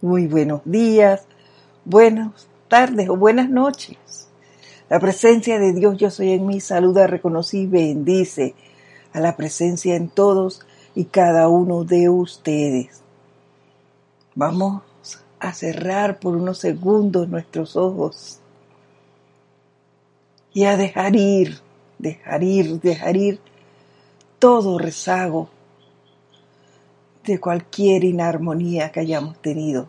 Muy buenos días, buenas tardes o buenas noches. La presencia de Dios yo soy en mí, saluda, reconoce y bendice a la presencia en todos y cada uno de ustedes. Vamos a cerrar por unos segundos nuestros ojos y a dejar ir, dejar ir, dejar ir todo rezago de cualquier inarmonía que hayamos tenido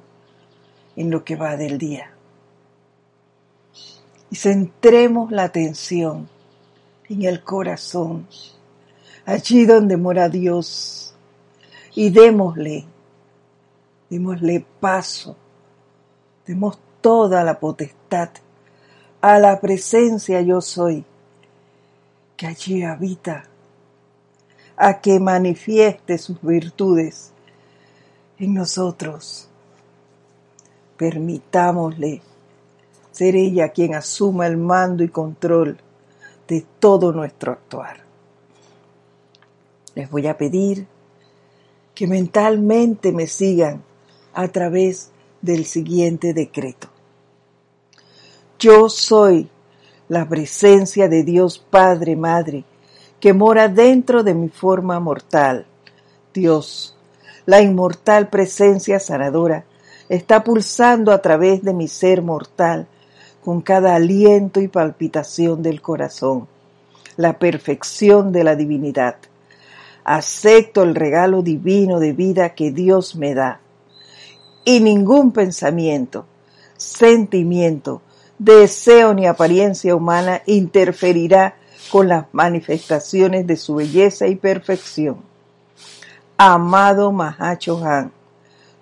en lo que va del día. Y centremos la atención en el corazón, allí donde mora Dios, y démosle, démosle paso, demos toda la potestad a la presencia yo soy, que allí habita a que manifieste sus virtudes en nosotros. Permitámosle ser ella quien asuma el mando y control de todo nuestro actuar. Les voy a pedir que mentalmente me sigan a través del siguiente decreto. Yo soy la presencia de Dios Padre, Madre, que mora dentro de mi forma mortal. Dios, la inmortal presencia sanadora, está pulsando a través de mi ser mortal con cada aliento y palpitación del corazón, la perfección de la divinidad. Acepto el regalo divino de vida que Dios me da. Y ningún pensamiento, sentimiento, deseo ni apariencia humana interferirá con las manifestaciones de su belleza y perfección. Amado Han,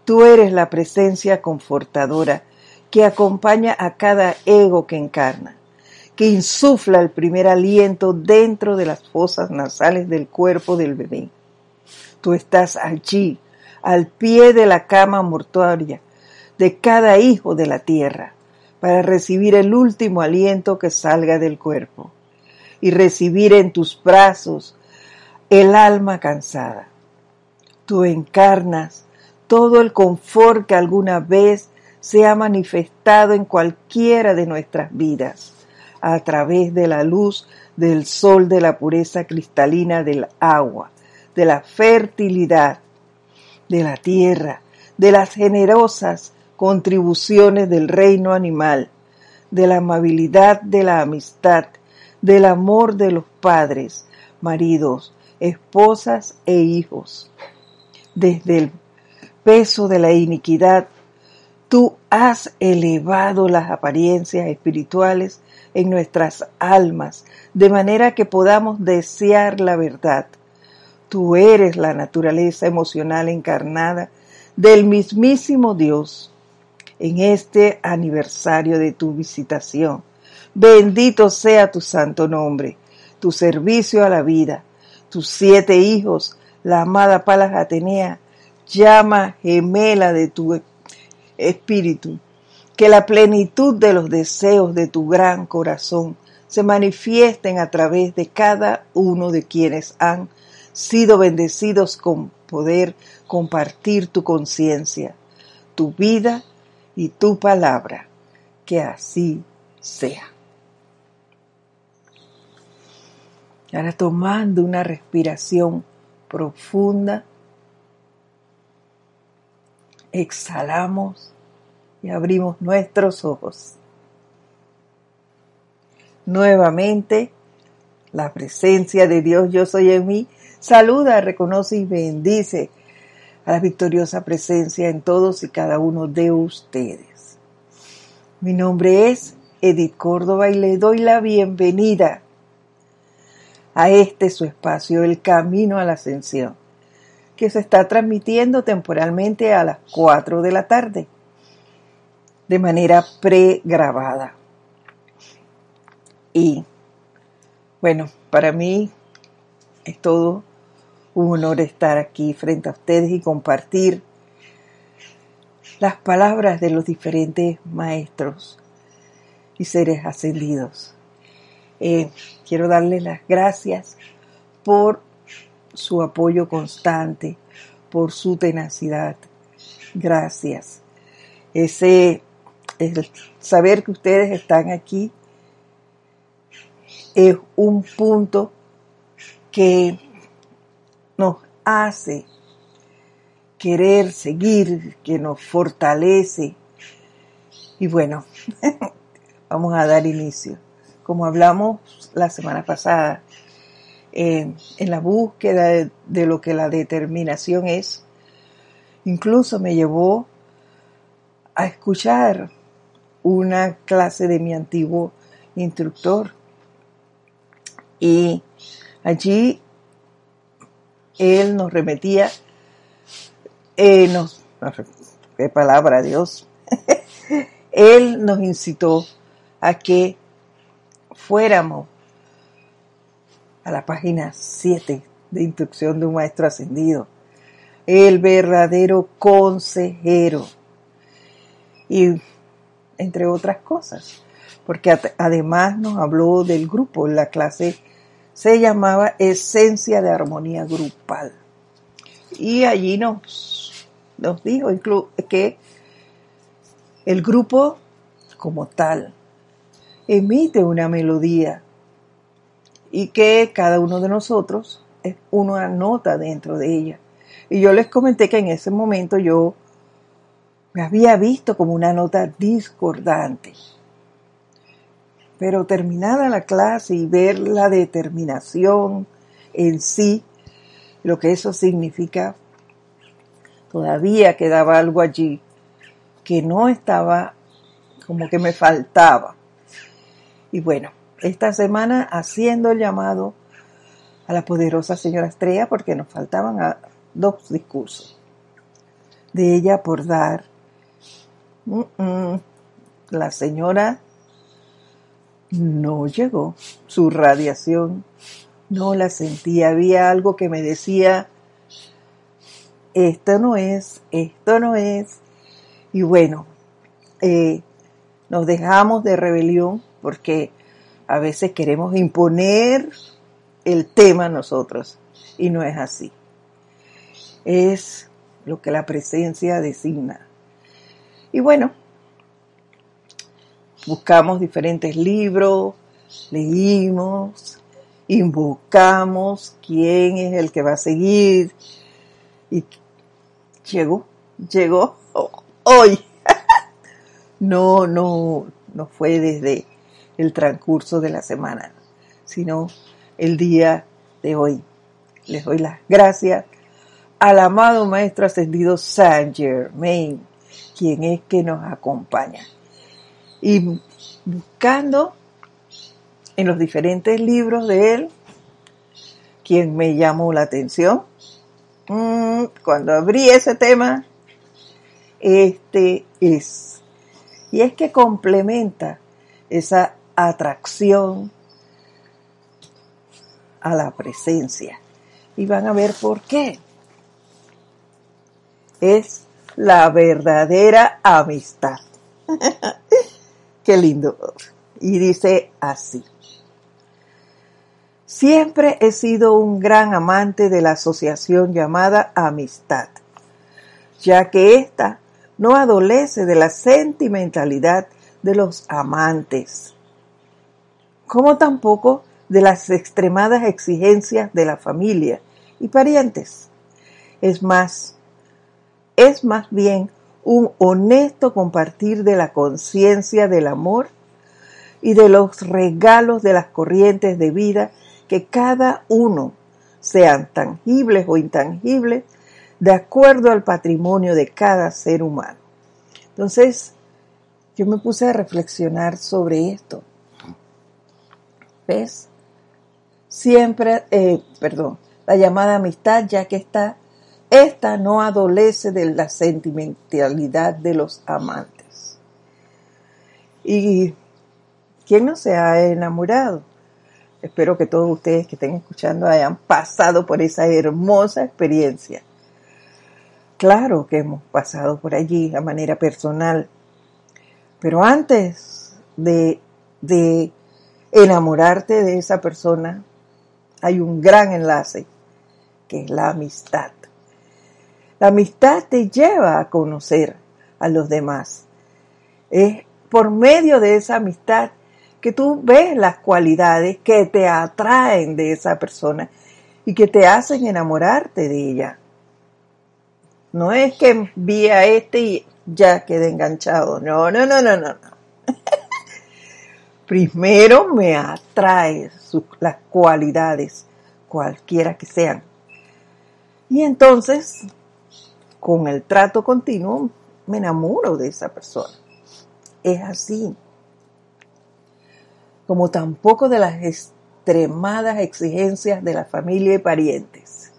tú eres la presencia confortadora que acompaña a cada ego que encarna, que insufla el primer aliento dentro de las fosas nasales del cuerpo del bebé. Tú estás allí, al pie de la cama mortuaria de cada hijo de la tierra, para recibir el último aliento que salga del cuerpo y recibir en tus brazos el alma cansada. Tú encarnas todo el confort que alguna vez se ha manifestado en cualquiera de nuestras vidas a través de la luz del sol de la pureza cristalina del agua, de la fertilidad de la tierra, de las generosas contribuciones del reino animal, de la amabilidad de la amistad del amor de los padres, maridos, esposas e hijos. Desde el peso de la iniquidad, tú has elevado las apariencias espirituales en nuestras almas, de manera que podamos desear la verdad. Tú eres la naturaleza emocional encarnada del mismísimo Dios. En este aniversario de tu visitación, Bendito sea tu santo nombre, tu servicio a la vida, tus siete hijos, la amada Palas Atenea, llama gemela de tu espíritu, que la plenitud de los deseos de tu gran corazón se manifiesten a través de cada uno de quienes han sido bendecidos con poder compartir tu conciencia, tu vida y tu palabra. Que así sea. Ahora tomando una respiración profunda, exhalamos y abrimos nuestros ojos. Nuevamente, la presencia de Dios yo soy en mí saluda, reconoce y bendice a la victoriosa presencia en todos y cada uno de ustedes. Mi nombre es Edith Córdoba y le doy la bienvenida a este su espacio, el camino a la ascensión, que se está transmitiendo temporalmente a las 4 de la tarde, de manera pregrabada. Y bueno, para mí es todo un honor estar aquí frente a ustedes y compartir las palabras de los diferentes maestros y seres ascendidos eh, quiero darles las gracias por su apoyo constante, por su tenacidad. Gracias. ese saber que ustedes están aquí es un punto que nos hace querer seguir, que nos fortalece. Y bueno, vamos a dar inicio. Como hablamos la semana pasada, eh, en la búsqueda de, lo que la determinación es, incluso me llevó a escuchar una clase de mi antiguo instructor. Y allí él nos remetía, eh, nos, qué palabra Dios, él nos incitó a que fuéramos a la página 7 de instrucción de un maestro ascendido, el verdadero consejero. Y entre otras cosas, porque además nos habló del grupo, la clase se llamaba Esencia de Armonía Grupal. Y allí nos, nos dijo que el grupo como tal emite una melodía y que cada uno de nosotros es una nota dentro de ella. Y yo les comenté que en ese momento yo me había visto como una nota discordante. Pero terminada la clase y ver la determinación en sí, lo que eso significa, todavía quedaba algo allí que no estaba, como que me faltaba. Y bueno, esta semana haciendo el llamado a la poderosa señora Estrella porque nos faltaban dos discursos de ella por dar la señora no llegó. Su radiación no la sentía. Había algo que me decía, esto no es, esto no es. Y bueno, eh, nos dejamos de rebelión porque a veces queremos imponer el tema a nosotros y no es así. Es lo que la presencia designa. Y bueno, buscamos diferentes libros, leímos, invocamos quién es el que va a seguir. Y llegó, llegó hoy. no, no, no fue desde el transcurso de la semana, sino el día de hoy. Les doy las gracias al amado Maestro Ascendido Saint Germain quien es que nos acompaña. Y buscando en los diferentes libros de él, quien me llamó la atención, mm, cuando abrí ese tema, este es. Y es que complementa esa atracción a la presencia. Y van a ver por qué. Es la verdadera amistad. Qué lindo. Y dice así. Siempre he sido un gran amante de la asociación llamada amistad, ya que ésta no adolece de la sentimentalidad de los amantes, como tampoco de las extremadas exigencias de la familia y parientes. Es más, es más bien un honesto compartir de la conciencia del amor y de los regalos de las corrientes de vida que cada uno, sean tangibles o intangibles, de acuerdo al patrimonio de cada ser humano. Entonces, yo me puse a reflexionar sobre esto. Siempre, eh, perdón, la llamada amistad, ya que está esta no adolece de la sentimentalidad de los amantes. ¿Y quién no se ha enamorado? Espero que todos ustedes que estén escuchando hayan pasado por esa hermosa experiencia. Claro que hemos pasado por allí a manera personal, pero antes de, de enamorarte de esa persona, hay un gran enlace, que es la amistad. La amistad te lleva a conocer a los demás, Es por medio de esa amistad que tú ves las cualidades que te atraen de esa persona y que te hacen enamorarte de ella. No es que vi a este y ya quedé enganchado. No, no, no, no, no. Primero me atrae las cualidades, cualquiera que sean. Y entonces, con el trato continuo, me enamoro de esa persona. Es así. Como tampoco de las extremadas exigencias de la familia y parientes.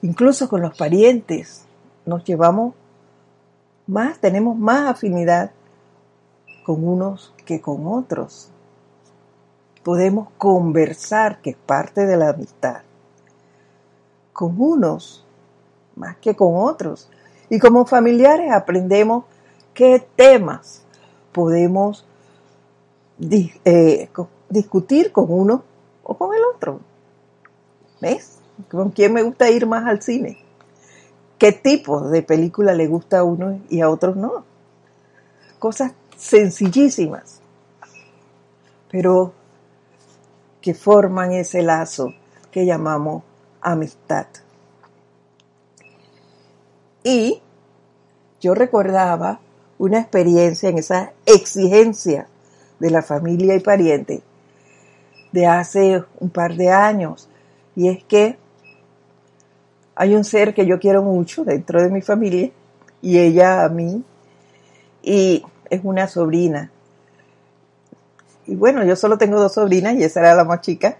Incluso con los parientes nos llevamos más, tenemos más afinidad con unos que con otros. Podemos conversar, que es parte de la amistad, con unos más que con otros. Y como familiares aprendemos qué temas podemos eh, discutir con uno o con el otro. ¿Ves? ¿Con quién me gusta ir más al cine? ¿Qué tipo de película le gusta a uno y a otros no? Cosas sencillísimas, pero que forman ese lazo que llamamos amistad. Y yo recordaba una experiencia en esa exigencia de la familia y pariente de hace un par de años. Y es que hay un ser que yo quiero mucho dentro de mi familia y ella a mí. Y es una sobrina. Y bueno, yo solo tengo dos sobrinas y esa era la más chica.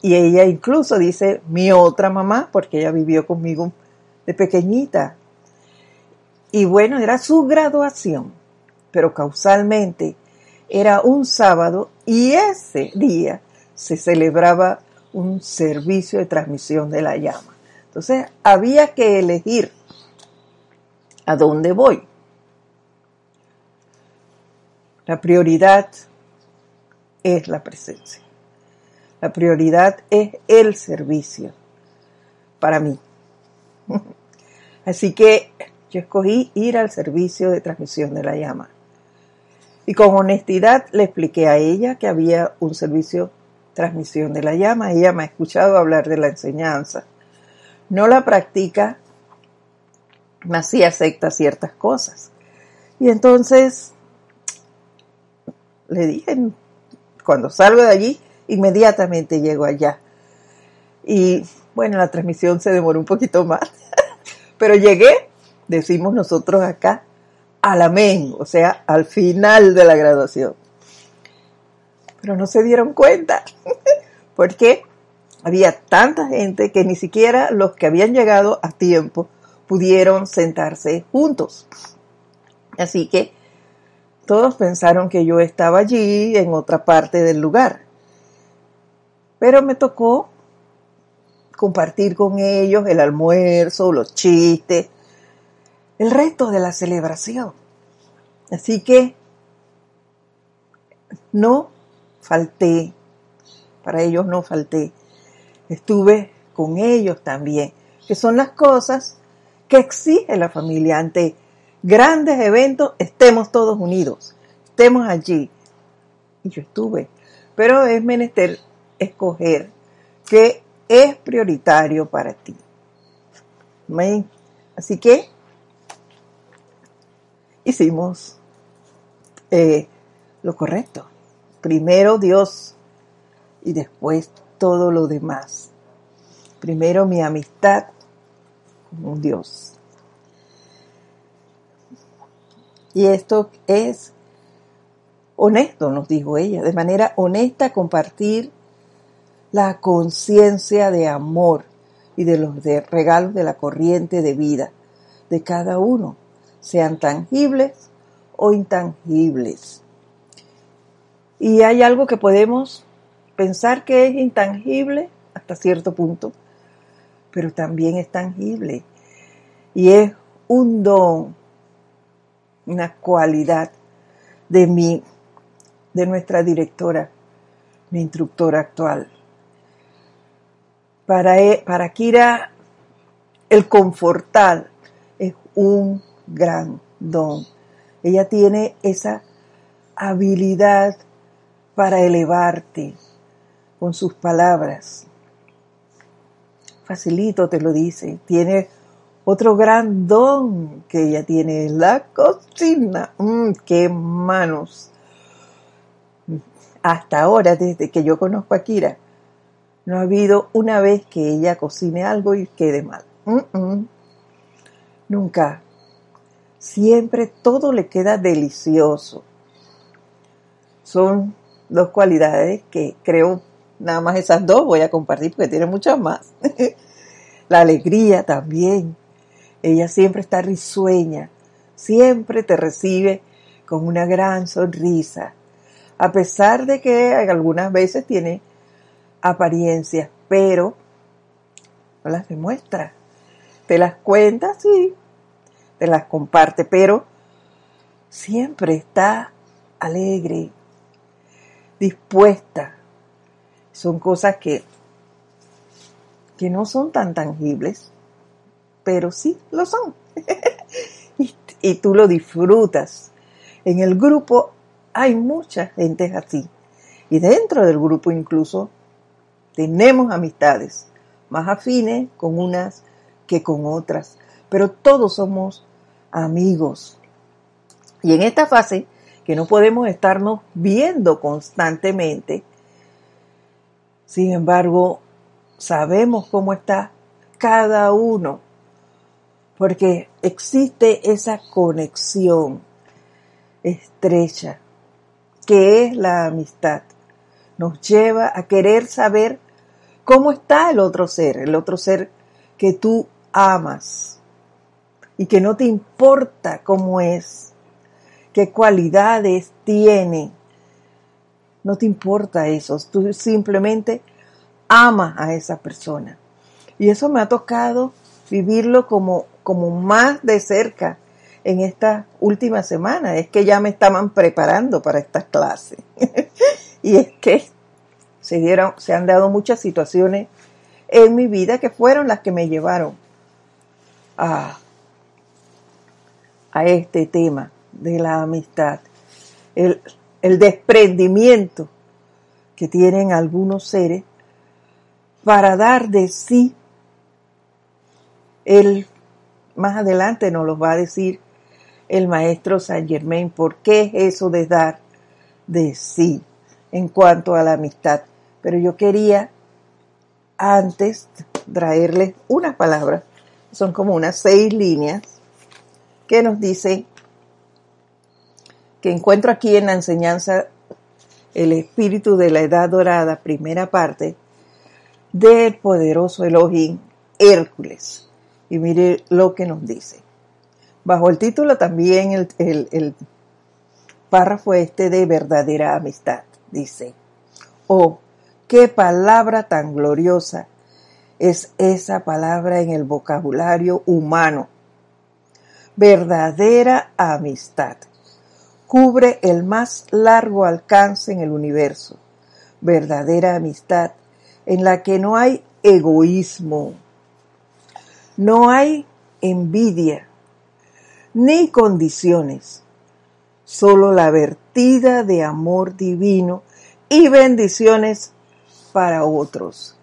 Y ella incluso dice mi otra mamá, porque ella vivió conmigo de pequeñita. Y bueno, era su graduación, pero causalmente era un sábado y ese día se celebraba un servicio de transmisión de la llama. Entonces había que elegir a dónde voy. La prioridad es la presencia. La prioridad es el servicio para mí. Así que yo escogí ir al servicio de transmisión de la llama. Y con honestidad le expliqué a ella que había un servicio transmisión de la llama. Ella me ha escuchado hablar de la enseñanza. No la practica, mas sí acepta ciertas cosas. Y entonces le dije, cuando salgo de allí, inmediatamente llego allá. Y bueno, la transmisión se demoró un poquito más, pero llegué, decimos nosotros acá, al amén, o sea, al final de la graduación. Pero no se dieron cuenta, porque había tanta gente que ni siquiera los que habían llegado a tiempo pudieron sentarse juntos. Así que todos pensaron que yo estaba allí en otra parte del lugar. Pero me tocó compartir con ellos el almuerzo, los chistes, el resto de la celebración. Así que no falté, para ellos no falté, estuve con ellos también, que son las cosas que exige la familia ante grandes eventos, estemos todos unidos, estemos allí. Y yo estuve. Pero es menester escoger qué es prioritario para ti. Así que hicimos eh, lo correcto. Primero Dios y después todo lo demás. Primero mi amistad con Dios. Y esto es honesto, nos dijo ella, de manera honesta compartir la conciencia de amor y de los regalos de la corriente de vida de cada uno, sean tangibles o intangibles. Y hay algo que podemos pensar que es intangible hasta cierto punto, pero también es tangible. Y es un don una cualidad de mi, de nuestra directora, mi instructora actual. Para, e, para Kira, el confortar es un gran don. Ella tiene esa habilidad para elevarte con sus palabras. Facilito te lo dice. Tiene otro gran don que ella tiene, la cocina. Mm, ¡Qué manos! Hasta ahora, desde que yo conozco a Kira, no ha habido una vez que ella cocine algo y quede mal. Nunca. Siempre todo le queda delicioso. Son dos cualidades que creo nada más esas dos voy a compartir porque tiene muchas más. La alegría también. Ella siempre está risueña, siempre te recibe con una gran sonrisa, a pesar de que algunas veces tiene apariencias, pero no las demuestra. Te las cuenta, sí, te las comparte, pero siempre está alegre, dispuesta. Son cosas que, que no son tan tangibles, pero sí lo son. y, tú lo disfrutas. En el grupo hay mucha gente así. Y dentro del grupo incluso tenemos amistades más afines con unas que con otras, pero todos somos amigos. Y en esta fase, que no podemos estarnos viendo constantemente, sin embargo, sabemos cómo está cada uno, porque existe esa conexión estrecha, que es la amistad. Nos lleva a querer saber cómo está el otro ser, el otro ser que tú amas y que no te importa cómo es, qué cualidades tiene. No te importa eso, tú simplemente amas a esa persona. Y eso me ha tocado vivirlo como, como más de cerca en esta última semana. Es que ya me estaban preparando para esta clase. y es que se, dieron, se han dado muchas situaciones en mi vida que fueron las que me llevaron a, a este tema de la amistad. El, el desprendimiento que tienen algunos seres para dar de sí. Él más adelante nos lo va a decir el maestro Saint Germain por qué es eso de dar de sí en cuanto a la amistad pero yo quería antes traerles unas palabras, son como unas seis líneas, que nos dice que encuentro aquí en la enseñanza el espíritu de la edad dorada, primera parte, del poderoso Elohim Hércules. Y mire lo que nos dice. Bajo el título también el, el párrafo este de verdadera amistad. Dice, oh, Qué palabra tan gloriosa es esa palabra en el vocabulario humano. Verdadera amistad. Cubre el más largo alcance en el universo. Verdadera amistad en la que no hay egoísmo, no hay envidia, ni condiciones, solo la vertida de amor divino y bendiciones para otros.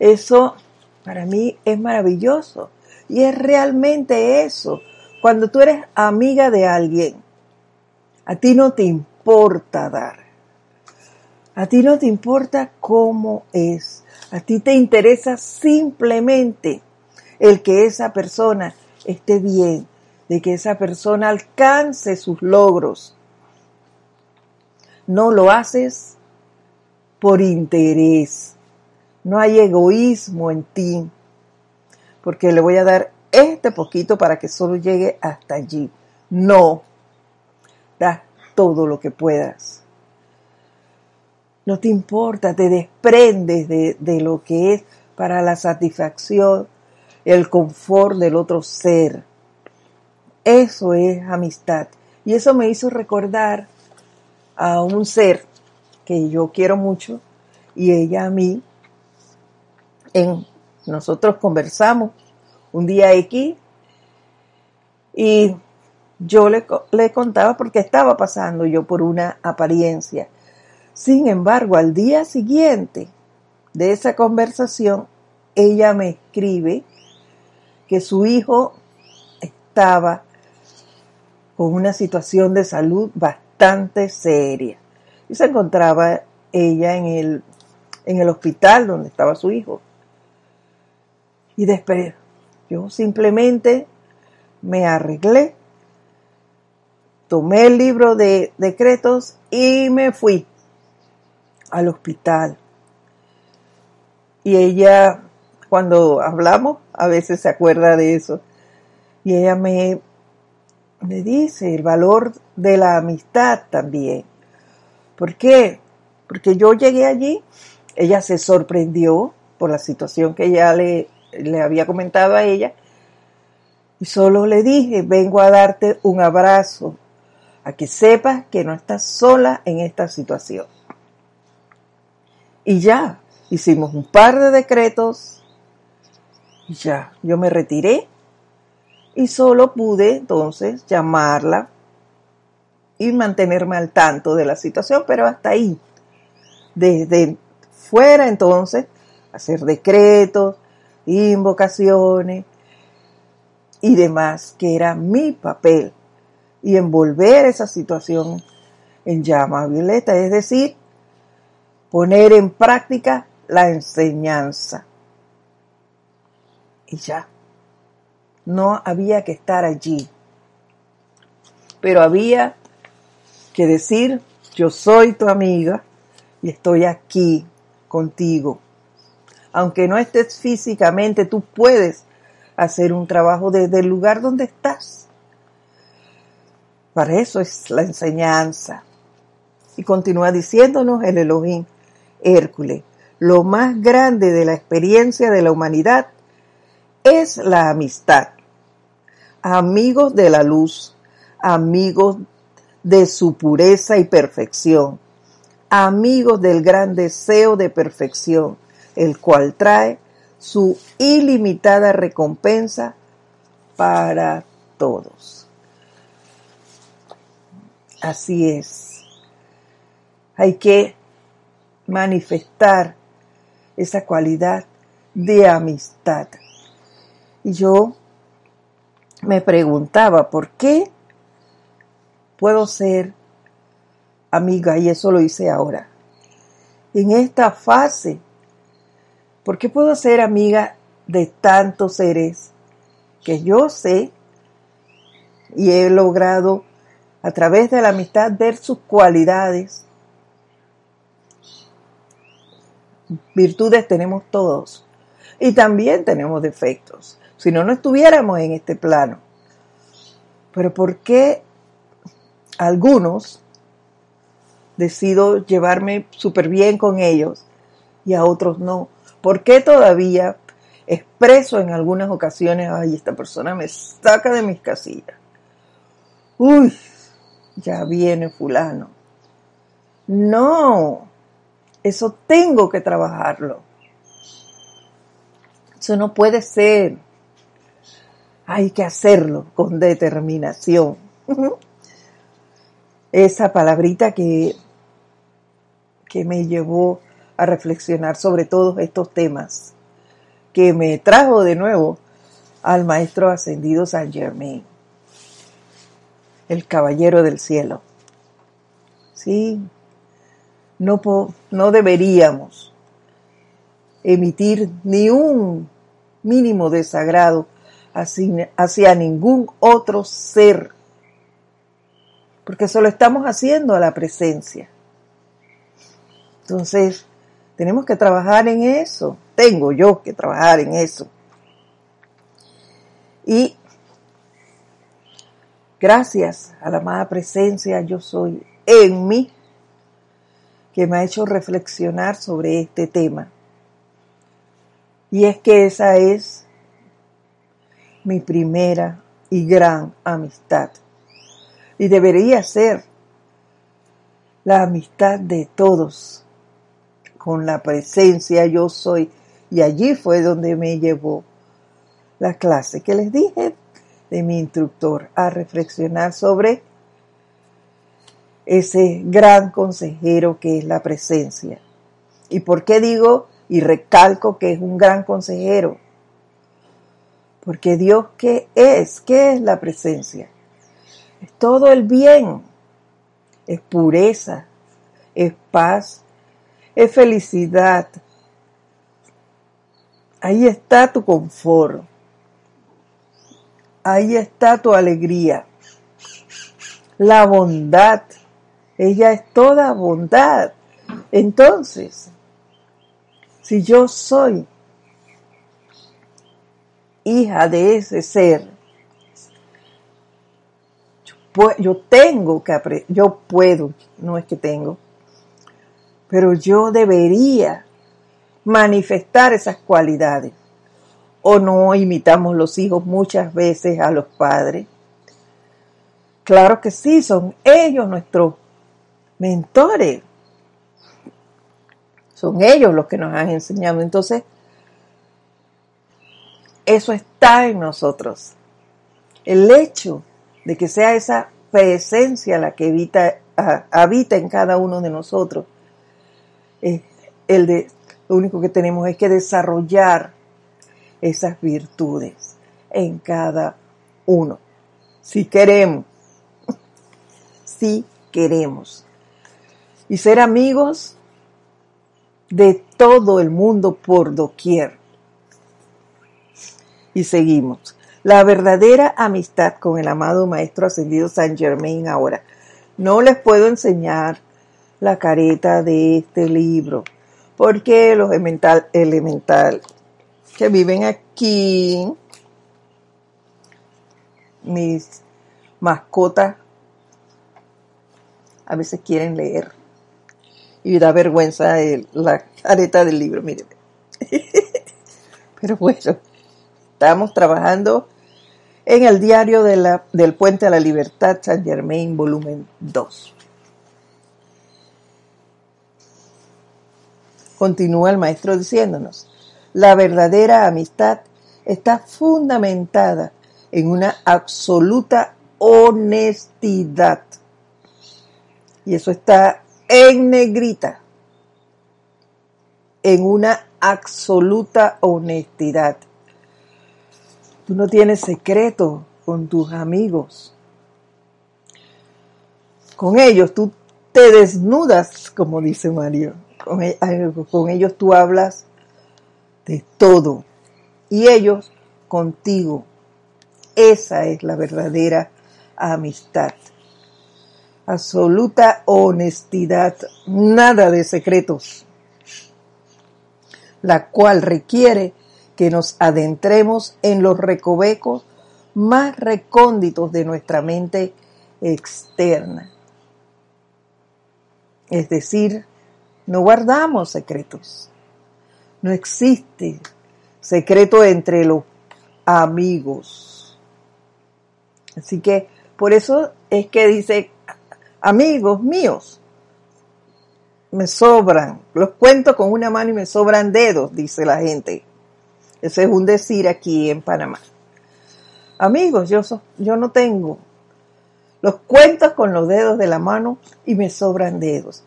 Eso para mí es maravilloso y es realmente eso. Cuando tú eres amiga de alguien, a ti no te importa dar. A ti no te importa cómo es. A ti te interesa simplemente el que esa persona esté bien, de que esa persona alcance sus logros. No lo haces por interés. No hay egoísmo en ti, porque le voy a dar este poquito para que solo llegue hasta allí. No, da todo lo que puedas. No te importa, te desprendes de, de lo que es para la satisfacción, el confort del otro ser. Eso es amistad. Y eso me hizo recordar a un ser que yo quiero mucho y ella a mí. En, nosotros conversamos un día aquí y yo le, le contaba porque estaba pasando yo por una apariencia. Sin embargo, al día siguiente de esa conversación, ella me escribe que su hijo estaba con una situación de salud bastante seria y se encontraba ella en el, en el hospital donde estaba su hijo. Y después yo simplemente me arreglé, tomé el libro de decretos y me fui al hospital. Y ella, cuando hablamos, a veces se acuerda de eso. Y ella me, me dice el valor de la amistad también. ¿Por qué? Porque yo llegué allí, ella se sorprendió por la situación que ella le, le había comentado a ella y solo le dije, vengo a darte un abrazo, a que sepas que no estás sola en esta situación. Y ya, hicimos un par de decretos ya, yo me retiré y solo pude entonces llamarla y mantenerme al tanto de la situación, pero hasta ahí. Desde fuera entonces, hacer decretos, invocaciones, y demás, que era mi papel, y envolver esa situación en llama violeta, es decir, poner en práctica la enseñanza. Y ya, no había que estar allí, pero había que decir, yo soy tu amiga y estoy aquí contigo. Aunque no estés físicamente, tú puedes hacer un trabajo desde el lugar donde estás. Para eso es la enseñanza. Y continúa diciéndonos el Elohim Hércules, lo más grande de la experiencia de la humanidad es la amistad. Amigos de la luz, amigos de su pureza y perfección, amigos del gran deseo de perfección, el cual trae su ilimitada recompensa para todos. Así es. Hay que manifestar esa cualidad de amistad. Y yo me preguntaba, ¿por qué puedo ser amiga? Y eso lo hice ahora. En esta fase ¿Por qué puedo ser amiga de tantos seres que yo sé y he logrado a través de la amistad ver sus cualidades? Virtudes tenemos todos y también tenemos defectos. Si no, no estuviéramos en este plano. Pero ¿por qué algunos decido llevarme súper bien con ellos y a otros no? ¿Por qué todavía expreso en algunas ocasiones, ay, esta persona me saca de mis casillas? Uy, ya viene fulano. No, eso tengo que trabajarlo. Eso no puede ser. Hay que hacerlo con determinación. Esa palabrita que, que me llevó a reflexionar sobre todos estos temas, que me trajo de nuevo al Maestro Ascendido San Germain, el Caballero del Cielo. Sí, no, no deberíamos emitir ni un mínimo desagrado hacia, ningún otro ser, porque solo estamos haciendo a la presencia. Entonces, tenemos que trabajar en eso. Tengo yo que trabajar en eso. Y gracias a la amada presencia yo soy en mí que me ha hecho reflexionar sobre este tema. Y es que esa es mi primera y gran amistad. Y debería ser la amistad de todos con la presencia yo soy. Y allí fue donde me llevó la clase que les dije de mi instructor a reflexionar sobre ese gran consejero que es la presencia. ¿Y por qué digo y recalco que es un gran consejero? Porque Dios, ¿qué es? ¿Qué es la presencia? Es todo el bien, es pureza, es paz, es felicidad. Ahí está tu confort. Ahí está tu alegría. La bondad ella es toda bondad. Entonces, si yo soy hija de ese ser, yo tengo que aprender, yo puedo, no es que tengo, pero yo debería manifestar esas cualidades. O no imitamos los hijos muchas veces a los padres. Claro que sí, son ellos nuestros mentores. Son ellos los que nos han enseñado. Entonces, eso está en nosotros. El hecho de que sea esa presencia la que habita, en cada uno de nosotros, es el de, lo único que tenemos es que desarrollar esas virtudes en cada uno. Si queremos, si queremos y ser amigos de todo el mundo por doquier. Y seguimos. La verdadera amistad con el amado Maestro Ascendido San Germain ahora. No les puedo enseñar la careta de este libro, porque los elemental, elemental que viven aquí, mis mascotas, a veces quieren leer y da vergüenza la careta del libro, miren. Pero bueno, estamos trabajando en el diario del Puente a la Libertad, San Germain, volumen 2. Continúa el maestro diciéndonos, la verdadera amistad está fundamentada en una absoluta honestidad. Y eso está en negrita, en una absoluta honestidad. Tú no tienes secreto con tus amigos. Con ellos tú te desnudas, como dice Mario. Con, e, con ellos tú hablas de todo. Y ellos contigo. Esa es la verdadera amistad absoluta honestidad, nada de secretos, la cual requiere que nos adentremos en los recovecos más recónditos de nuestra mente externa. Es decir, no guardamos secretos. No existe secreto entre los amigos. Así que por eso es que dice amigos míos, me sobran, los cuento con una mano y me sobran dedos, dice la gente. Ese es un decir aquí en Panamá. Amigos, yo, yo no tengo. Los cuento con los dedos de la mano y me sobran dedos.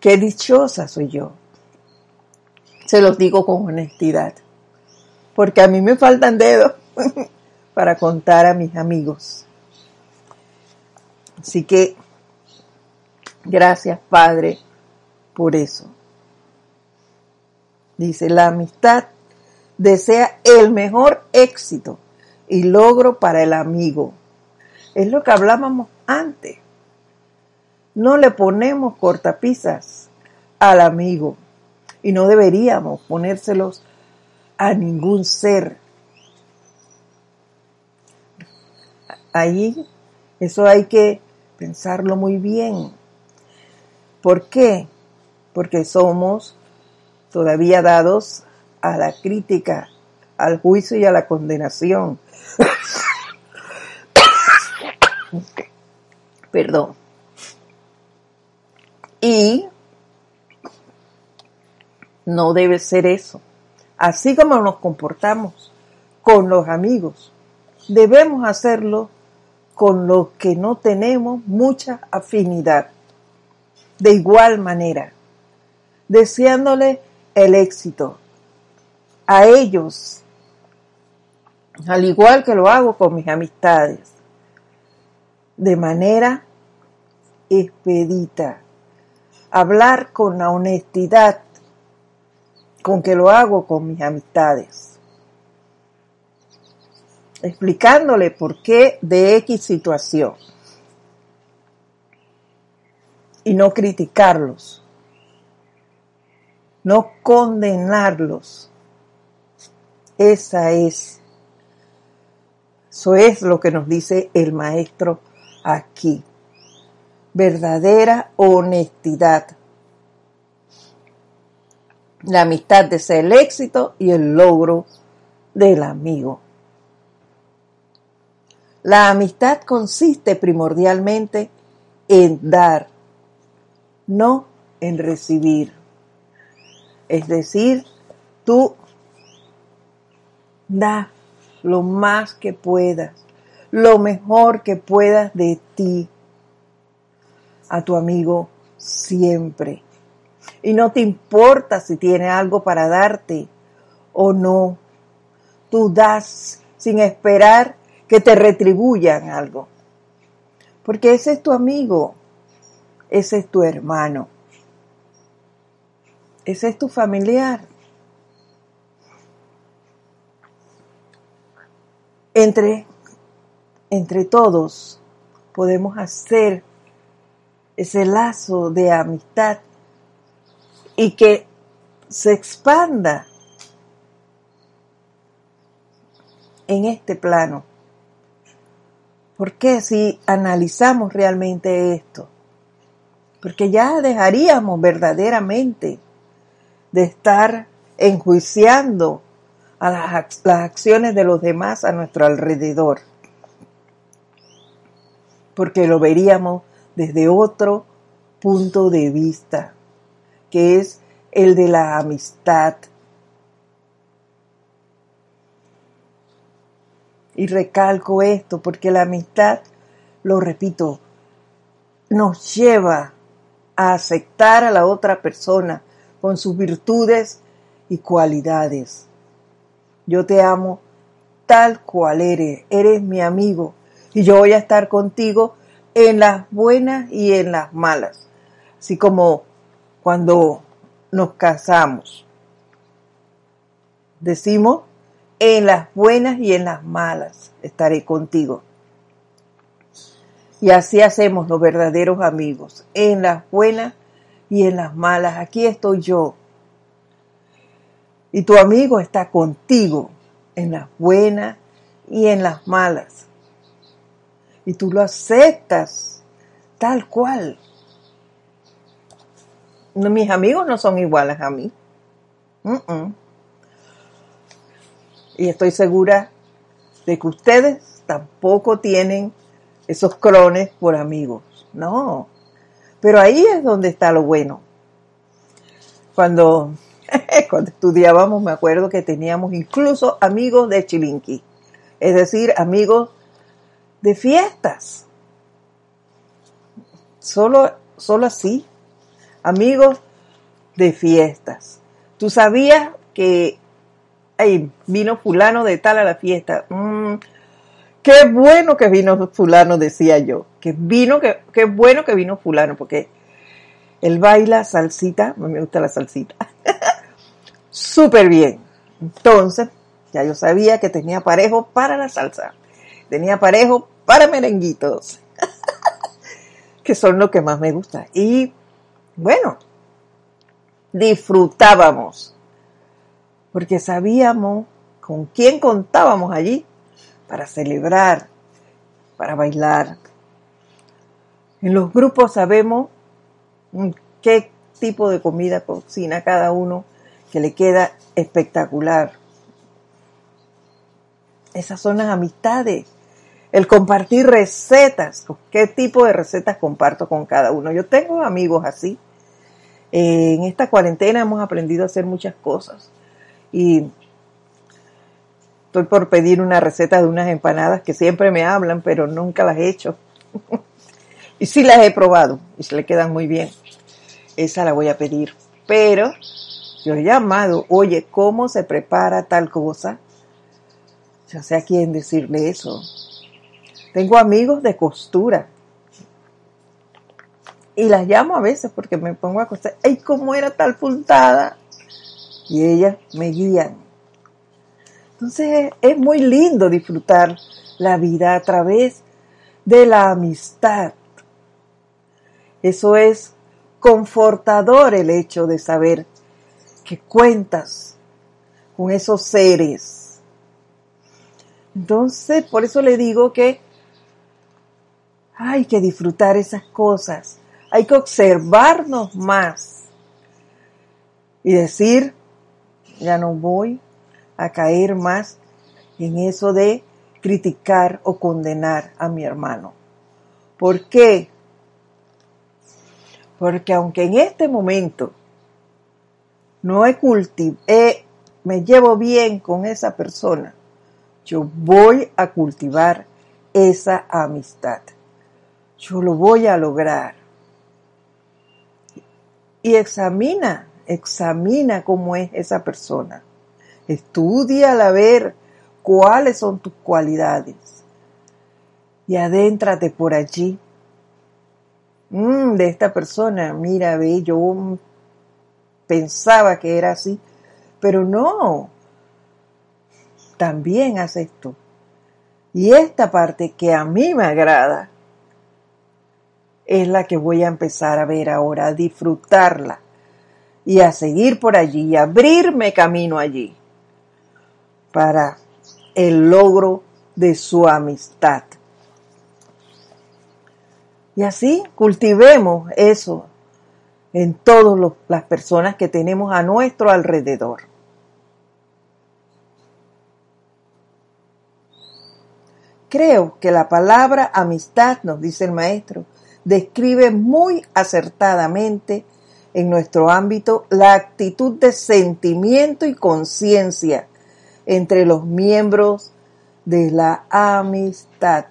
Qué dichosa soy yo. Se los digo con honestidad. Porque a mí me faltan dedos para contar a mis amigos. Así que Gracias, Padre, por eso. Dice, la amistad desea el mejor éxito y logro para el amigo. Es lo que hablábamos antes. No le ponemos cortapisas al amigo y no deberíamos ponérselos a ningún ser. Ahí, eso hay que pensarlo muy bien ¿Por qué? Porque somos todavía dados a la crítica, al juicio y a la condenación. Perdón. Y no debe ser eso. Así como nos comportamos con los amigos, debemos hacerlo con los que no tenemos mucha afinidad. De igual manera, deseándole el éxito a ellos, al igual que lo hago con mis amistades, de manera expedita. Hablar con la honestidad con que lo hago con mis amistades. Explicándole por qué de X situación. Y no criticarlos. No condenarlos. Esa es. Eso es lo que nos dice el maestro aquí. Verdadera honestidad. La amistad desea el éxito y el logro del amigo. La amistad consiste primordialmente en dar, no en recibir. Es decir, tú da lo más que puedas, lo mejor que puedas de ti a tu amigo siempre. Y no te importa si tiene algo para darte o no. Tú das sin esperar que te retribuyan algo. Porque ese es tu amigo, ese es tu hermano, ese es tu familiar. Entre, entre todos podemos hacer ese lazo de amistad y que se expanda en este plano. Porque si analizamos realmente esto? Porque ya dejaríamos verdaderamente de estar enjuiciando a las, las acciones de los demás a nuestro alrededor. Porque lo veríamos desde otro punto de vista que es el de la amistad. Y recalco esto porque la amistad, lo repito, nos lleva a aceptar a la otra persona con sus virtudes y cualidades. Yo te amo tal cual eres, eres mi amigo y yo voy a estar contigo en las buenas y en las malas. Así como cuando nos casamos. Decimos, en las buenas y en las malas estaré contigo. Y así hacemos los verdaderos amigos, en las buenas y en las malas. Aquí estoy yo. Y tu amigo está contigo en las buenas y en las malas. Y tú lo aceptas tal cual mis amigos no son iguales a mí. Y estoy segura de que ustedes tampoco tienen esos clones por amigos. No. Pero ahí es donde está lo bueno. Cuando, cuando estudiábamos, me acuerdo que teníamos incluso amigos de Chilinqui. Es decir, amigos de fiestas. Solo, solo así amigos de fiestas. Tú sabías que ay, vino fulano de tal a la fiesta. Mm, qué bueno que vino fulano, decía yo. Que vino, qué bueno que vino fulano, porque él baila salsita, me gusta la salsita. Súper bien. Entonces, ya yo sabía que tenía parejo para la salsa. Tenía parejo para merenguitos. que son lo que más me gusta. Y bueno, disfrutábamos, porque sabíamos con quién contábamos allí para celebrar, para bailar. En los grupos sabemos qué tipo de comida cocina cada uno que le queda espectacular. Esas son las amistades. El compartir recetas. ¿Qué tipo de recetas comparto con cada uno? Yo tengo amigos así en esta cuarentena hemos aprendido a hacer muchas cosas y Estoy por pedir una receta de unas empanadas que siempre me hablan, pero nunca las he hecho. y sí las he probado y se le quedan muy bien. Esa la voy a pedir. Pero yo he llamado, oye, ¿cómo se prepara tal cosa? Ya sé a quién decirle eso. Tengo amigos de costura. Y las llamo a veces porque me pongo a costar. ¡Ay, cómo era tal puntada! Y ellas me guían. Entonces es muy lindo disfrutar la vida a través de la amistad. Eso es confortador el hecho de saber que cuentas con esos seres. Entonces, por eso le digo que hay que disfrutar esas cosas, hay que observarnos más y decir, ya no voy a caer más en eso de criticar o condenar a mi hermano. ¿Por qué? Porque aunque en este momento no he cultivado, me llevo bien con esa persona, yo voy a cultivar esa amistad. Yo lo voy a lograr. Y examina, examina cómo es esa persona. Estudia a ver cuáles son tus cualidades. Y adéntrate por allí. Mm, de esta persona, mira, ve, yo pensaba que era así, pero no, también hace esto. Y esta parte que a mí me agrada es la que voy a empezar a ver ahora, a disfrutarla y a seguir por allí abrirme camino allí para el logro de su amistad. Y así cultivemos eso en todas las personas que tenemos a nuestro alrededor. Creo que la palabra amistad, nos dice el maestro, describe muy acertadamente en nuestro ámbito la actitud de sentimiento y conciencia entre los miembros de la amistad.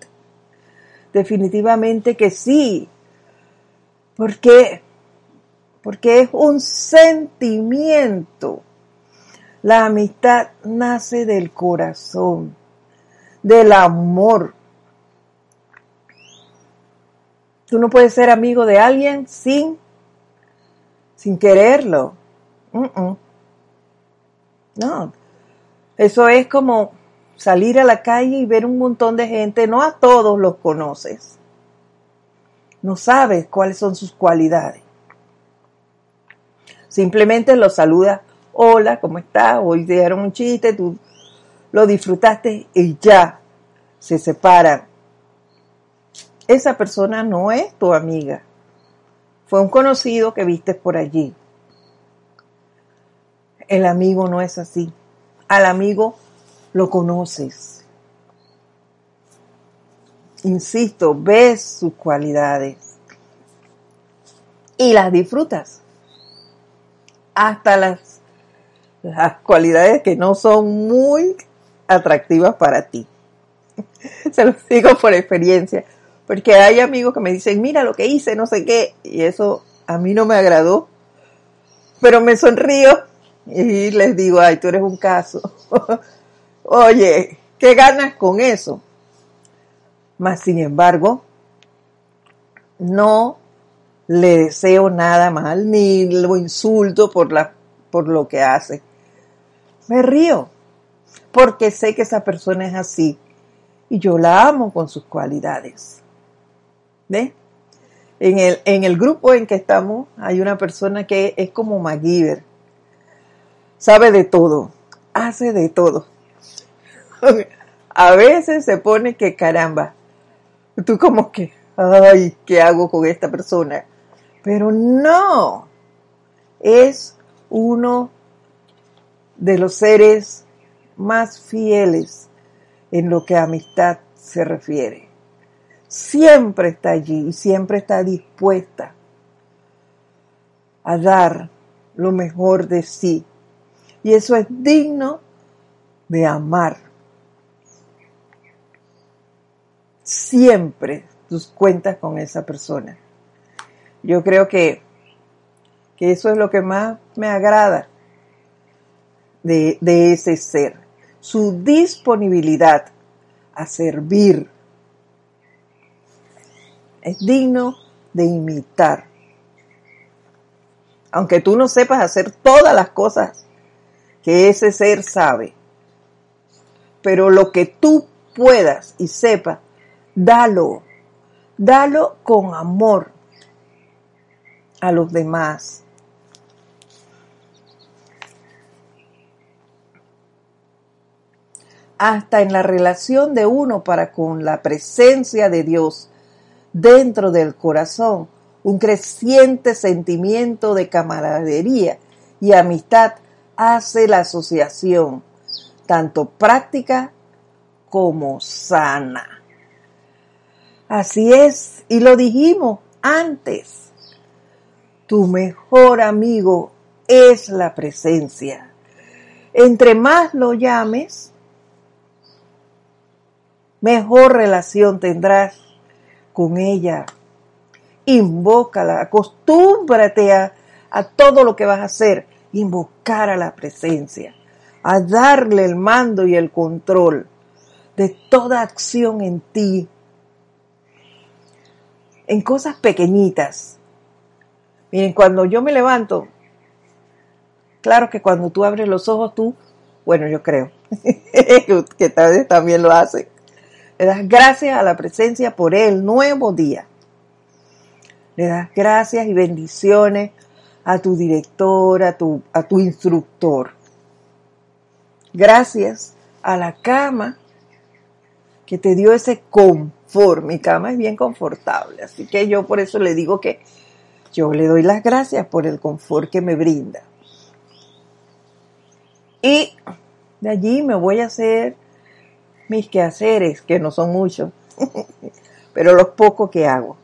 Definitivamente que sí. ¿Por qué? Porque es un sentimiento. La amistad nace del corazón, del amor. Tú no puedes ser amigo de alguien sin, sin quererlo. No. Eso es como salir a la calle y ver un montón de gente. No a todos los conoces. No sabes cuáles son sus cualidades. Simplemente los saludas. Hola, ¿cómo estás? Hoy te dieron un chiste, tú lo disfrutaste y ya se separan. Esa persona no es tu amiga. Fue un conocido que viste por allí. El amigo no es así. Al amigo lo conoces. Insisto, ves sus cualidades y las disfrutas. Hasta las, las cualidades que no son muy atractivas para ti. Se los digo por experiencia. Porque hay amigos que me dicen, mira lo que hice, no sé qué. Y eso a mí no me agradó. Pero me sonrío y les digo, ay, tú eres un caso. Oye, ¿qué ganas con eso? Mas, sin embargo, no le deseo nada mal, ni lo insulto por, la, por lo que hace. Me río, porque sé que esa persona es así y yo la amo con sus cualidades. ¿Ve? En el, en el grupo en que estamos hay una persona que es como MacGyver. Sabe de todo, hace de todo. A veces se pone que caramba, tú como que, ay, ¿qué hago con esta persona? Pero no, es uno de los seres más fieles en lo que a amistad se refiere. Siempre está allí y siempre está dispuesta a dar lo mejor de sí. Y eso es digno de amar siempre tú cuentas con esa persona. Yo creo que, que eso es lo que más me agrada de, de ese ser, su disponibilidad a servir. Es digno de imitar. Aunque tú no sepas hacer todas las cosas que ese ser sabe, pero lo que tú puedas y sepas, dalo, dalo con amor a los demás. Hasta en la relación de uno para con la presencia de Dios dentro del corazón, un creciente sentimiento de camaradería y amistad hace la asociación tanto práctica como sana. Así es, y lo dijimos antes, tu mejor amigo es la presencia. Entre más lo llames, mejor relación tendrás con ella. Invócala, acostúmbrate a, a todo lo que vas a hacer, invocar a la presencia a darle el mando y el control de toda acción en ti, en cosas pequeñitas. Miren, cuando yo me levanto, claro que cuando tú abres los ojos, tú, bueno, yo creo que también lo hace, le das gracias a la presencia por el nuevo día. Le das gracias y bendiciones a tu director, a tu, a tu instructor gracias a la cama que te dio ese confort. Mi cama es bien confortable, así que yo por eso le digo que yo le doy las gracias por el confort que me brinda. Y de allí me voy a hacer mis quehaceres, que no son muchos, pero los pocos que hago.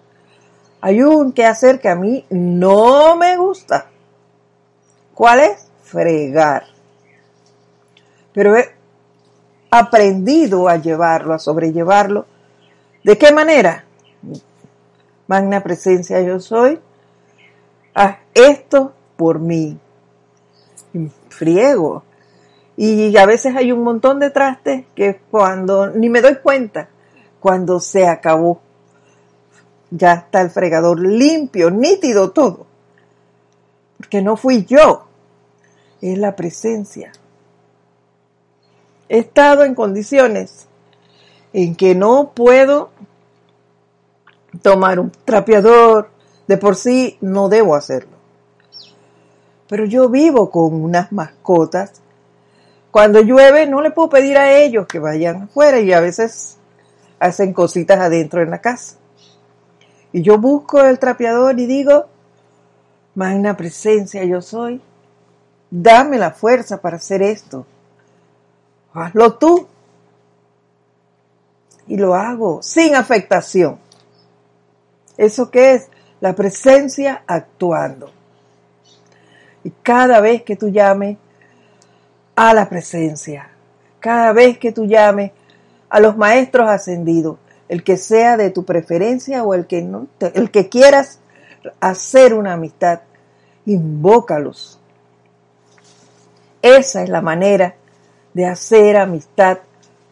Hay un quehacer que a mí no me gusta. ¿Cuál es? Fregar pero he aprendido a llevarlo, a sobrellevarlo. ¿De qué manera? Magna presencia yo soy. Haz esto por mí. Friego. Y a veces hay un montón de trastes que cuando ni me doy cuenta, cuando se acabó, ya está el fregador limpio, nítido todo. Porque no fui yo, es la presencia he estado en condiciones en que no puedo tomar un trapeador, de por sí no debo hacerlo. Pero yo vivo con unas mascotas. Cuando llueve no le puedo pedir a ellos que vayan afuera y a veces hacen cositas adentro en la casa. Y yo busco el trapeador y digo, magna presencia yo soy, dame la fuerza para hacer esto hazlo tú. Y lo hago sin afectación. ¿Eso qué es? La presencia actuando. Y cada vez que tú llames a la presencia, cada vez que tú llames a los maestros ascendidos, el que sea de tu preferencia o el que no, el que quieras hacer una amistad, invócalos. Esa es la manera de hacer amistad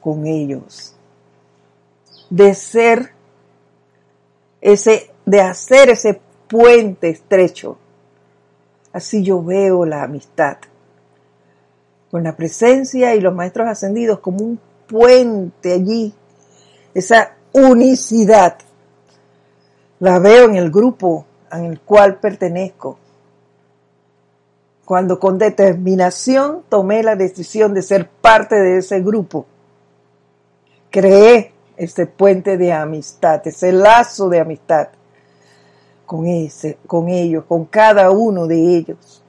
con ellos, de ser ese, de hacer ese puente estrecho. Así yo veo la amistad, con la presencia y los maestros ascendidos como un puente allí, esa unicidad. La veo en el grupo en el cual pertenezco cuando con determinación tomé la decisión de ser parte de ese grupo. Creé ese puente de amistad, ese lazo de amistad con, ese, con ellos, con cada uno de ellos.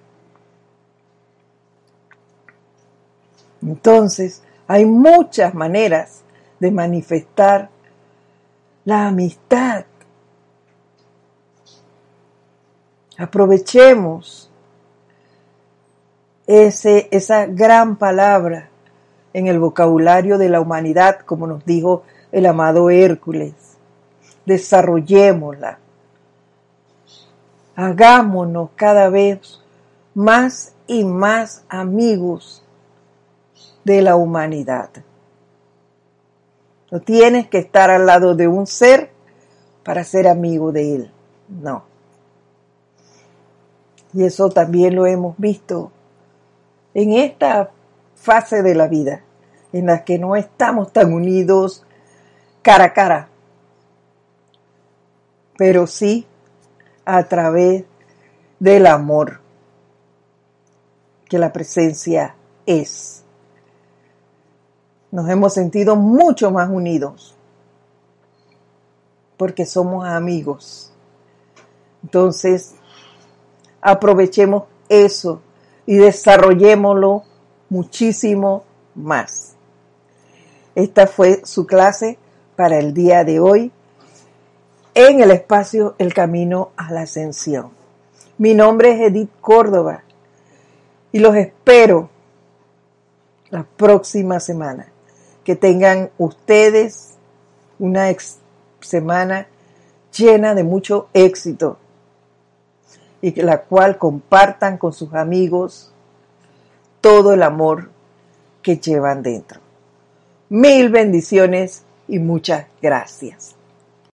Entonces, hay muchas maneras de manifestar la amistad. Aprovechemos esa gran palabra en el vocabulario de la humanidad, como nos dijo el amado Hércules. Desarrollémosla. Hagámonos cada vez más y más amigos de la humanidad. No tienes que estar al lado de un ser para ser amigo de él. No. Y eso también lo hemos visto en esta fase de la vida, en la que no estamos tan unidos cara a cara, pero sí a través del amor que la presencia es. Nos hemos sentido mucho más unidos porque somos amigos. Entonces, aprovechemos eso y desarrollémoslo muchísimo más. Esta fue su clase para el día de hoy en el espacio El Camino a la Ascensión. Mi nombre es Edith Córdoba y los espero la próxima semana. Que tengan ustedes una semana llena de mucho éxito y que la cual compartan con sus amigos todo el amor que llevan dentro. Mil bendiciones y muchas gracias.